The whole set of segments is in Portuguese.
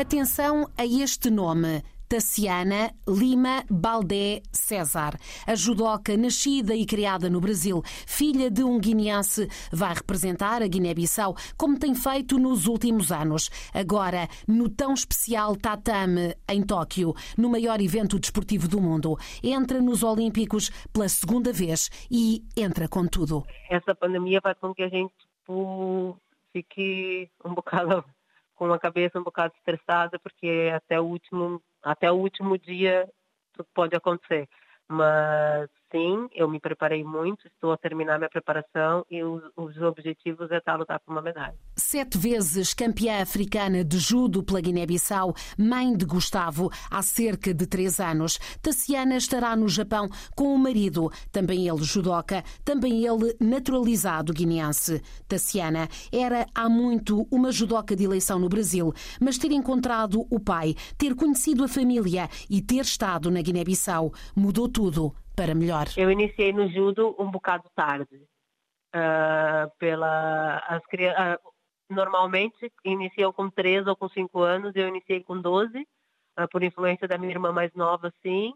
Atenção a este nome. Tassiana Lima Baldé César. A judoca, nascida e criada no Brasil, filha de um guineense, vai representar a Guiné-Bissau como tem feito nos últimos anos. Agora, no tão especial Tatame, em Tóquio, no maior evento desportivo do mundo. Entra nos Olímpicos pela segunda vez e entra com tudo. Essa pandemia faz com que a gente tipo, fique um bocado com a cabeça um bocado estressada, porque até o último, até o último dia tudo pode acontecer. Mas sim, eu me preparei muito, estou a terminar minha preparação e os, os objetivos é estar a lutar por uma medalha. Sete vezes campeã africana de judo pela Guiné-Bissau, mãe de Gustavo, há cerca de três anos. Tassiana estará no Japão com o marido, também ele judoca, também ele naturalizado guineense. Tassiana era há muito uma judoca de eleição no Brasil, mas ter encontrado o pai, ter conhecido a família e ter estado na Guiné-Bissau mudou tudo para melhor? Eu iniciei no judo um bocado tarde. Uh, pela as uh, normalmente iniciam com 3 ou com 5 anos, eu iniciei com 12, uh, ah, por influência da minha irmã mais nova, sim,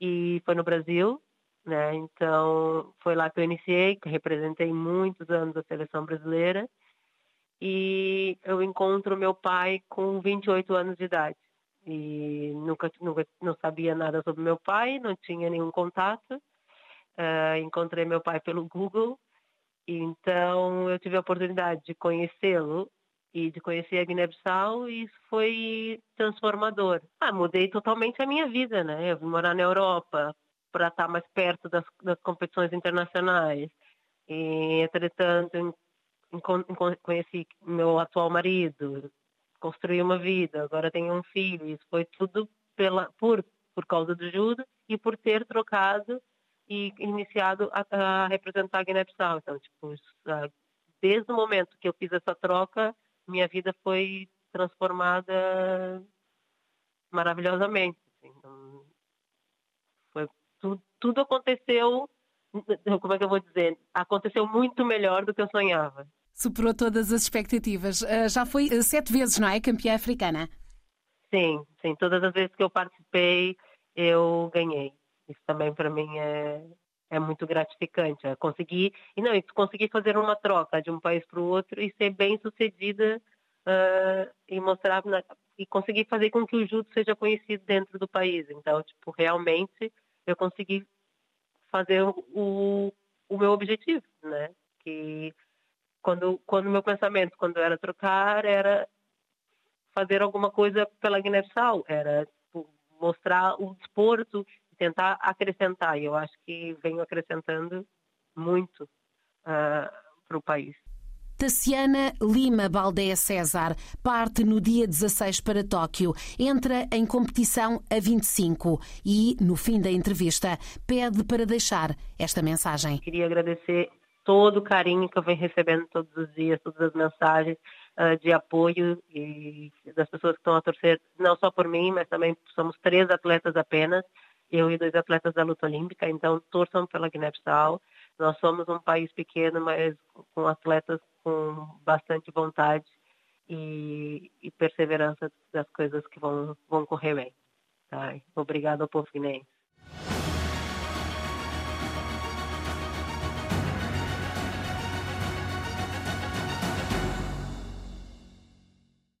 e foi no Brasil, né? Então, foi lá que eu iniciei, que representei muitos anos a seleção brasileira. E eu encontro meu pai com 28 anos de idade e nunca, nunca não sabia nada sobre meu pai, não tinha nenhum contato. Uh, encontrei meu pai pelo Google, então eu tive a oportunidade de conhecê-lo e de conhecer a Guiné-Bissau e isso foi transformador. Ah, mudei totalmente a minha vida, né? Eu vim morar na Europa para estar mais perto das, das competições internacionais. E, entretanto, conheci meu atual marido, construí uma vida, agora tenho um filho. Isso foi tudo pela, por, por causa do judo e por ter trocado e iniciado a, a representar a Guiné-Bissau. Então, tipo, desde o momento que eu fiz essa troca, minha vida foi transformada maravilhosamente. Assim. Então, foi, tudo, tudo aconteceu, como é que eu vou dizer? Aconteceu muito melhor do que eu sonhava. Superou todas as expectativas. Uh, já foi uh, sete vezes, não é? Campeã africana. Sim, sim. Todas as vezes que eu participei, eu ganhei. Isso também para mim é, é muito gratificante. É conseguir e não, conseguir fazer uma troca de um país para o outro e ser bem sucedida uh, e mostrar na, e conseguir fazer com que o judo seja conhecido dentro do país. Então, tipo, realmente eu consegui fazer o, o meu objetivo, né? Que quando quando meu pensamento quando era trocar era fazer alguma coisa pela Guiné-Bissau era tipo, mostrar o desporto e tentar acrescentar. E eu acho que venho acrescentando muito uh, para o país. Tassiana Lima Baldé César parte no dia 16 para Tóquio, entra em competição a 25 e, no fim da entrevista, pede para deixar esta mensagem. Queria agradecer todo o carinho que eu venho recebendo todos os dias, todas as mensagens uh, de apoio e das pessoas que estão a torcer, não só por mim, mas também somos três atletas apenas, eu e dois atletas da luta olímpica, então torçam pela Guiné-Bissau. Nós somos um país pequeno, mas com atletas com bastante vontade e, e perseverança das coisas que vão, vão correr bem. Tá? Obrigado ao povo guineense.